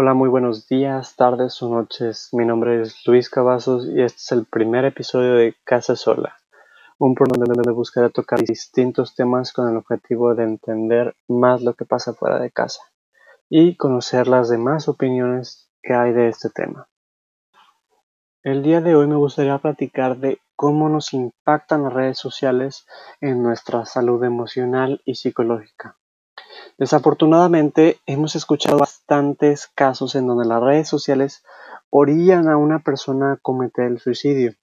Hola, muy buenos días, tardes o noches. Mi nombre es Luis Cavazos y este es el primer episodio de Casa Sola, un programa donde buscaré tocar distintos temas con el objetivo de entender más lo que pasa fuera de casa y conocer las demás opiniones que hay de este tema. El día de hoy me gustaría platicar de cómo nos impactan las redes sociales en nuestra salud emocional y psicológica. Desafortunadamente, hemos escuchado bastantes casos en donde las redes sociales orillan a una persona a cometer el suicidio.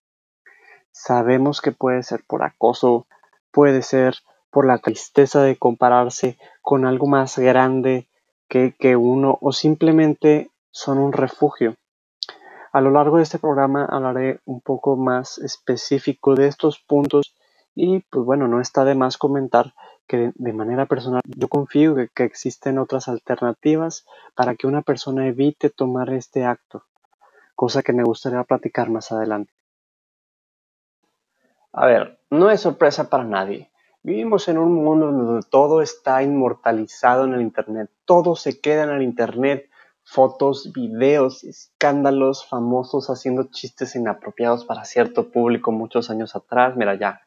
Sabemos que puede ser por acoso, puede ser por la tristeza de compararse con algo más grande que, que uno o simplemente son un refugio. A lo largo de este programa hablaré un poco más específico de estos puntos y pues bueno, no está de más comentar que de manera personal yo confío que, que existen otras alternativas para que una persona evite tomar este acto, cosa que me gustaría platicar más adelante. A ver, no es sorpresa para nadie. Vivimos en un mundo donde todo está inmortalizado en el Internet, todo se queda en el Internet, fotos, videos, escándalos famosos haciendo chistes inapropiados para cierto público muchos años atrás, mira ya,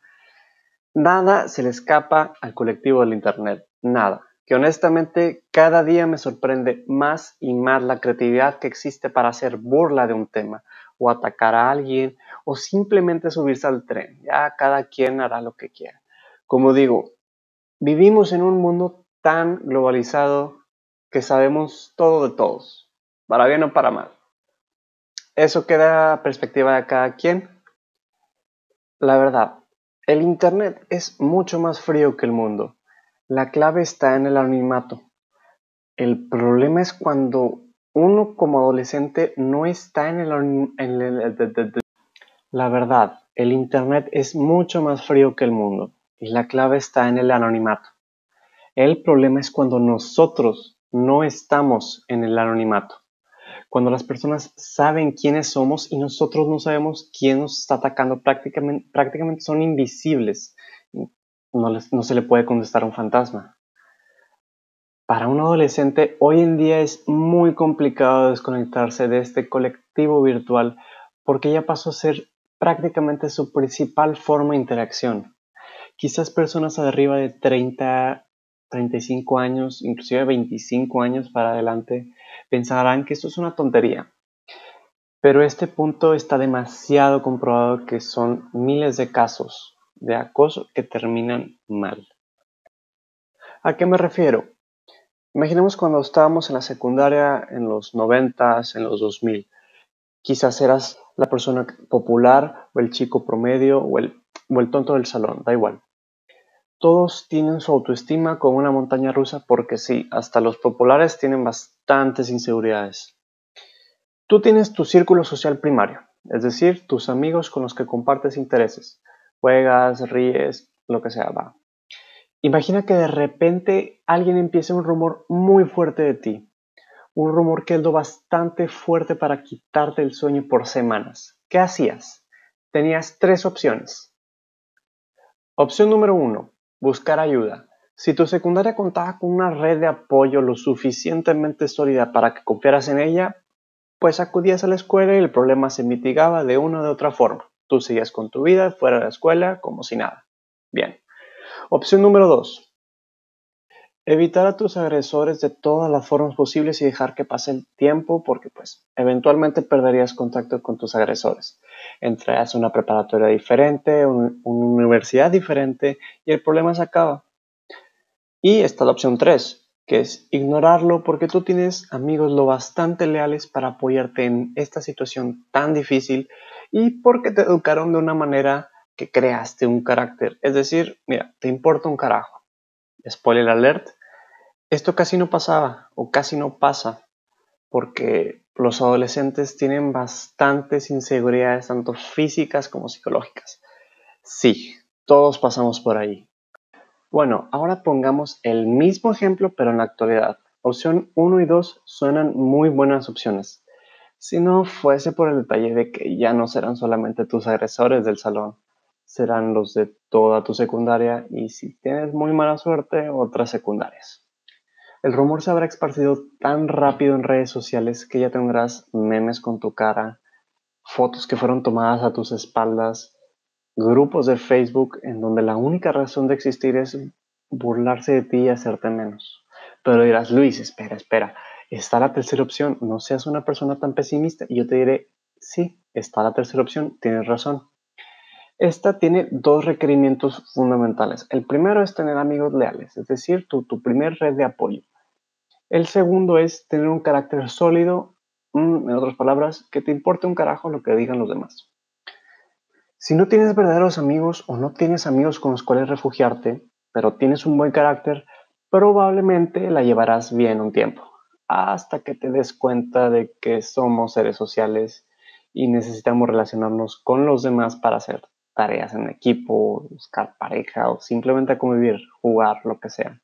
Nada se le escapa al colectivo del Internet, nada. Que honestamente cada día me sorprende más y más la creatividad que existe para hacer burla de un tema, o atacar a alguien, o simplemente subirse al tren. Ya cada quien hará lo que quiera. Como digo, vivimos en un mundo tan globalizado que sabemos todo de todos, para bien o para mal. Eso queda a perspectiva de cada quien. La verdad, el Internet es mucho más frío que el mundo. La clave está en el anonimato. El problema es cuando uno como adolescente no está en el, La verdad, el Internet es mucho más frío que el mundo y la clave está en el anonimato. El problema es cuando nosotros no estamos en el anonimato cuando las personas saben quiénes somos y nosotros no sabemos quién nos está atacando, prácticamente, prácticamente son invisibles. No, no se le puede contestar a un fantasma. Para un adolescente hoy en día es muy complicado desconectarse de este colectivo virtual porque ya pasó a ser prácticamente su principal forma de interacción. Quizás personas arriba de 30, 35 años, inclusive 25 años para adelante, pensarán que esto es una tontería. Pero este punto está demasiado comprobado que son miles de casos de acoso que terminan mal. ¿A qué me refiero? Imaginemos cuando estábamos en la secundaria en los 90, en los 2000. Quizás eras la persona popular o el chico promedio o el, o el tonto del salón, da igual. Todos tienen su autoestima como una montaña rusa porque sí, hasta los populares tienen bastantes inseguridades. Tú tienes tu círculo social primario, es decir, tus amigos con los que compartes intereses. Juegas, ríes, lo que sea, va. Imagina que de repente alguien empiece un rumor muy fuerte de ti. Un rumor que es lo bastante fuerte para quitarte el sueño por semanas. ¿Qué hacías? Tenías tres opciones. Opción número uno, Buscar ayuda. Si tu secundaria contaba con una red de apoyo lo suficientemente sólida para que confiaras en ella, pues acudías a la escuela y el problema se mitigaba de una u otra forma. Tú seguías con tu vida fuera de la escuela como si nada. Bien. Opción número 2. Evitar a tus agresores de todas las formas posibles y dejar que pase el tiempo porque pues eventualmente perderías contacto con tus agresores. Entrarías a una preparatoria diferente, una universidad diferente y el problema se acaba. Y está la opción 3, que es ignorarlo porque tú tienes amigos lo bastante leales para apoyarte en esta situación tan difícil y porque te educaron de una manera que creaste un carácter. Es decir, mira, te importa un carajo. Spoiler alert, esto casi no pasaba o casi no pasa porque los adolescentes tienen bastantes inseguridades, tanto físicas como psicológicas. Sí, todos pasamos por ahí. Bueno, ahora pongamos el mismo ejemplo pero en la actualidad. Opción 1 y 2 suenan muy buenas opciones. Si no fuese por el detalle de que ya no serán solamente tus agresores del salón, serán los de toda tu secundaria y si tienes muy mala suerte, otras secundarias. El rumor se habrá esparcido tan rápido en redes sociales que ya tendrás memes con tu cara, fotos que fueron tomadas a tus espaldas, grupos de Facebook en donde la única razón de existir es burlarse de ti y hacerte menos. Pero dirás, Luis, espera, espera, está la tercera opción, no seas una persona tan pesimista. Y yo te diré, sí, está la tercera opción, tienes razón. Esta tiene dos requerimientos fundamentales. El primero es tener amigos leales, es decir, tu, tu primer red de apoyo. El segundo es tener un carácter sólido, mm, en otras palabras, que te importe un carajo lo que digan los demás. Si no tienes verdaderos amigos o no tienes amigos con los cuales refugiarte, pero tienes un buen carácter, probablemente la llevarás bien un tiempo, hasta que te des cuenta de que somos seres sociales y necesitamos relacionarnos con los demás para hacer tareas en equipo, buscar pareja o simplemente convivir, jugar, lo que sea.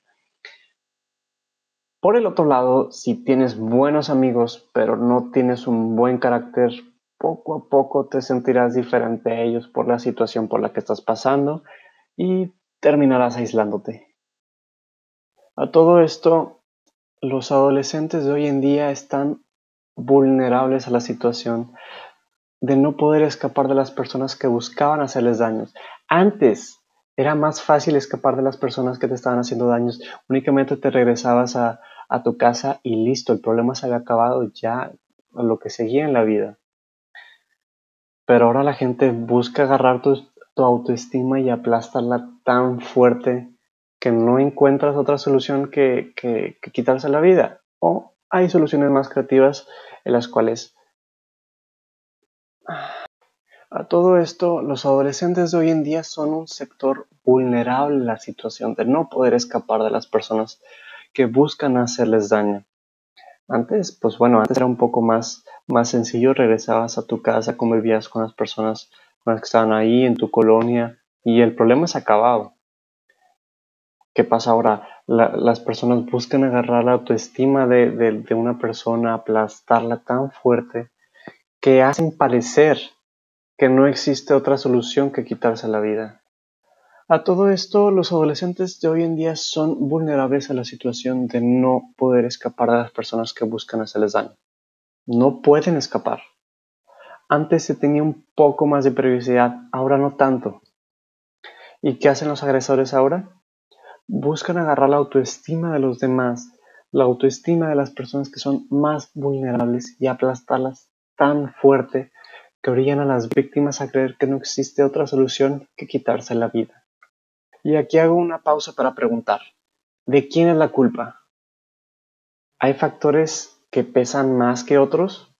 Por el otro lado, si tienes buenos amigos pero no tienes un buen carácter, poco a poco te sentirás diferente a ellos por la situación por la que estás pasando y terminarás aislándote. A todo esto, los adolescentes de hoy en día están vulnerables a la situación de no poder escapar de las personas que buscaban hacerles daños. Antes era más fácil escapar de las personas que te estaban haciendo daños. Únicamente te regresabas a, tu casa y listo, el problema se había acabado ya lo que seguía en la vida. Pero ahora la gente busca agarrar tu, autoestima y aplastarla tan fuerte que no encuentras otra solución que, que quitarse la vida. O hay soluciones más creativas en las cuales a todo esto, los adolescentes de hoy en día son un sector vulnerable en la situación de no poder escapar de las personas que buscan hacerles daño. Antes, pues bueno, antes era un poco más, más sencillo, regresabas a tu casa, convivías con las personas con las que estaban ahí en tu colonia y el problema es acabado. ¿Qué pasa ahora? las personas buscan agarrar la autoestima de, de una persona, aplastarla tan fuerte que hacen parecer que no existe otra solución que quitarse la vida. A todo esto, los adolescentes de hoy en día son vulnerables a la situación de no poder escapar de las personas que buscan hacerles daño. No pueden escapar. Antes se tenía un poco más de privacidad, ahora no tanto. ¿Y qué hacen los agresores ahora? Buscan agarrar la autoestima de los demás, la autoestima de las personas que son más vulnerables y aplastarlas tan fuerte que orillan a las víctimas a creer que no existe otra solución que quitarse la vida. Y aquí hago una pausa para preguntar, ¿de quién es la culpa? ¿Hay factores que pesan más que otros?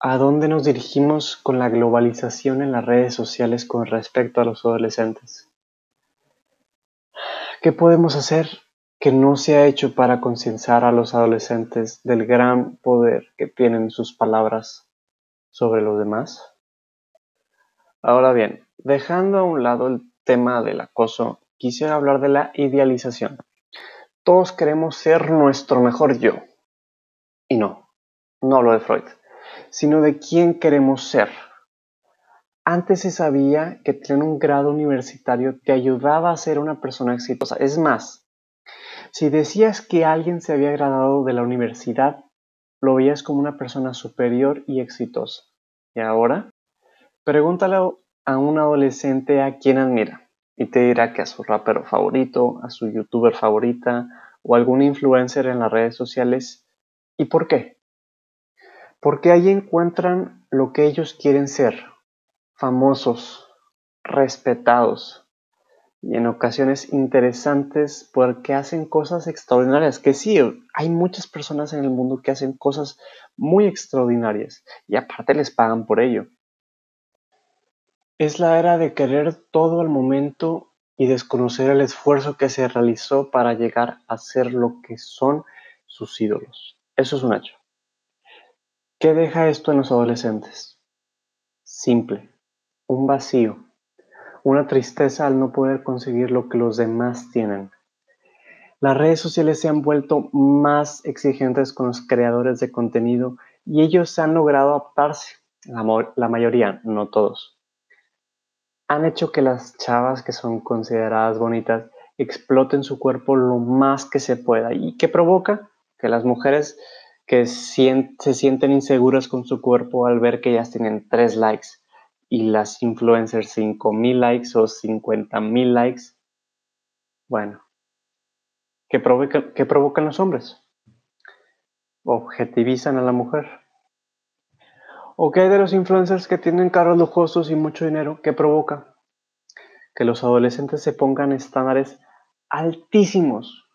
¿A dónde nos dirigimos con la globalización en las redes sociales con respecto a los adolescentes? ¿Qué podemos hacer que no se ha hecho para concienciar a los adolescentes del gran poder que tienen sus palabras sobre los demás? Ahora bien, dejando a un lado el tema del acoso, quisiera hablar de la idealización. Todos queremos ser nuestro mejor yo. Y no, no hablo de Freud, sino de quién queremos ser. Antes se sabía que tener un grado universitario te ayudaba a ser una persona exitosa. Es más, si decías que alguien se había graduado de la universidad, lo veías como una persona superior y exitosa. ¿Y ahora? Pregúntale a un adolescente a quién admira y te dirá que a su rapero favorito, a su youtuber favorita o algún influencer en las redes sociales. ¿Y por qué? Porque ahí encuentran lo que ellos quieren ser, famosos, respetados, y en ocasiones interesantes porque hacen cosas extraordinarias. Que sí, hay muchas personas en el mundo que hacen cosas muy extraordinarias y aparte les pagan por ello. Es la era de querer todo al momento y desconocer el esfuerzo que se realizó para llegar a ser lo que son sus ídolos. Eso es un hecho. ¿Qué deja esto en los adolescentes? Simple, un vacío una tristeza al no poder conseguir lo que los demás tienen. Las redes sociales se han vuelto más exigentes con los creadores de contenido y ellos han logrado adaptarse, la, mayoría, no todos. Han hecho que las chavas que son consideradas bonitas exploten su cuerpo lo más que se pueda. ¿Y qué provoca? Que las mujeres que se sienten inseguras con su cuerpo al ver que ellas tienen 3 likes y las influencers 5000 likes o 50000 likes, bueno, ¿qué, provoca, ¿qué provocan los hombres? Objetivizan a la mujer. ¿O qué hay de los influencers que tienen carros lujosos y mucho dinero? ¿Qué provoca? Que los adolescentes se pongan estándares altísimos,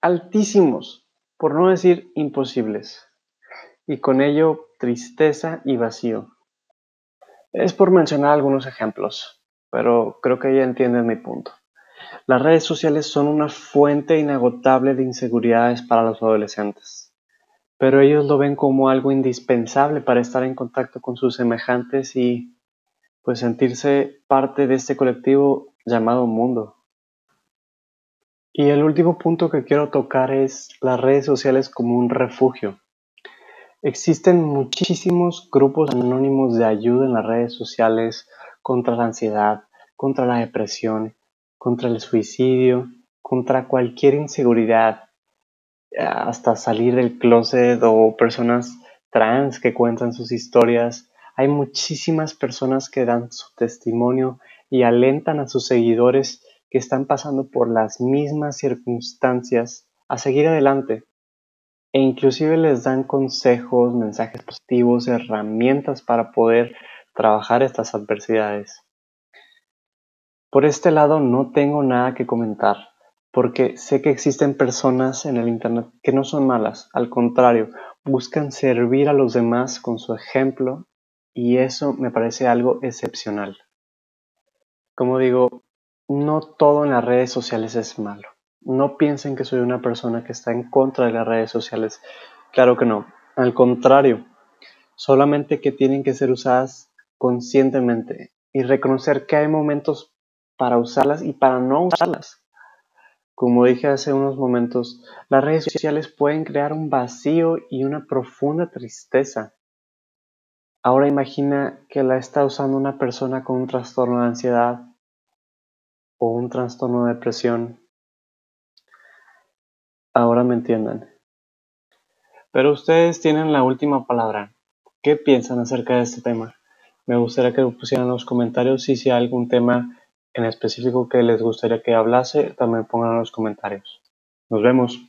altísimos, por no decir imposibles, y con ello tristeza y vacío. Es por mencionar algunos ejemplos, pero creo que ya entienden mi punto. Las redes sociales son una fuente inagotable de inseguridades para los adolescentes, pero ellos lo ven como algo indispensable para estar en contacto con sus semejantes y pues sentirse parte de este colectivo llamado mundo. Y el último punto que quiero tocar es las redes sociales como un refugio. Existen muchísimos grupos anónimos de ayuda en las redes sociales contra la ansiedad, contra la depresión, contra el suicidio, contra cualquier inseguridad, hasta salir del closet o personas trans que cuentan sus historias. Hay muchísimas personas que dan su testimonio y alentan a sus seguidores que están pasando por las mismas circunstancias a seguir adelante e inclusive les dan consejos, mensajes positivos, herramientas para poder trabajar estas adversidades. Por este lado no tengo nada que comentar, porque sé que existen personas en el Internet que no son malas, al contrario, buscan servir a los demás con su ejemplo y eso me parece algo excepcional. Como digo, no todo en las redes sociales es malo. No piensen que soy una persona que está en contra de las redes sociales. Claro que no. Al contrario, solamente que tienen que ser usadas conscientemente y reconocer que hay momentos para usarlas y para no usarlas. Como dije hace unos momentos, las redes sociales pueden crear un vacío y una profunda tristeza. Ahora imagina que la está usando una persona con un trastorno de ansiedad o un trastorno de depresión. Ahora me entiendan. Pero ustedes tienen la última palabra. ¿Qué piensan acerca de este tema? Me gustaría que lo pusieran en los comentarios y si hay algún tema en específico que les gustaría que hablase, también pongan en los comentarios. Nos vemos.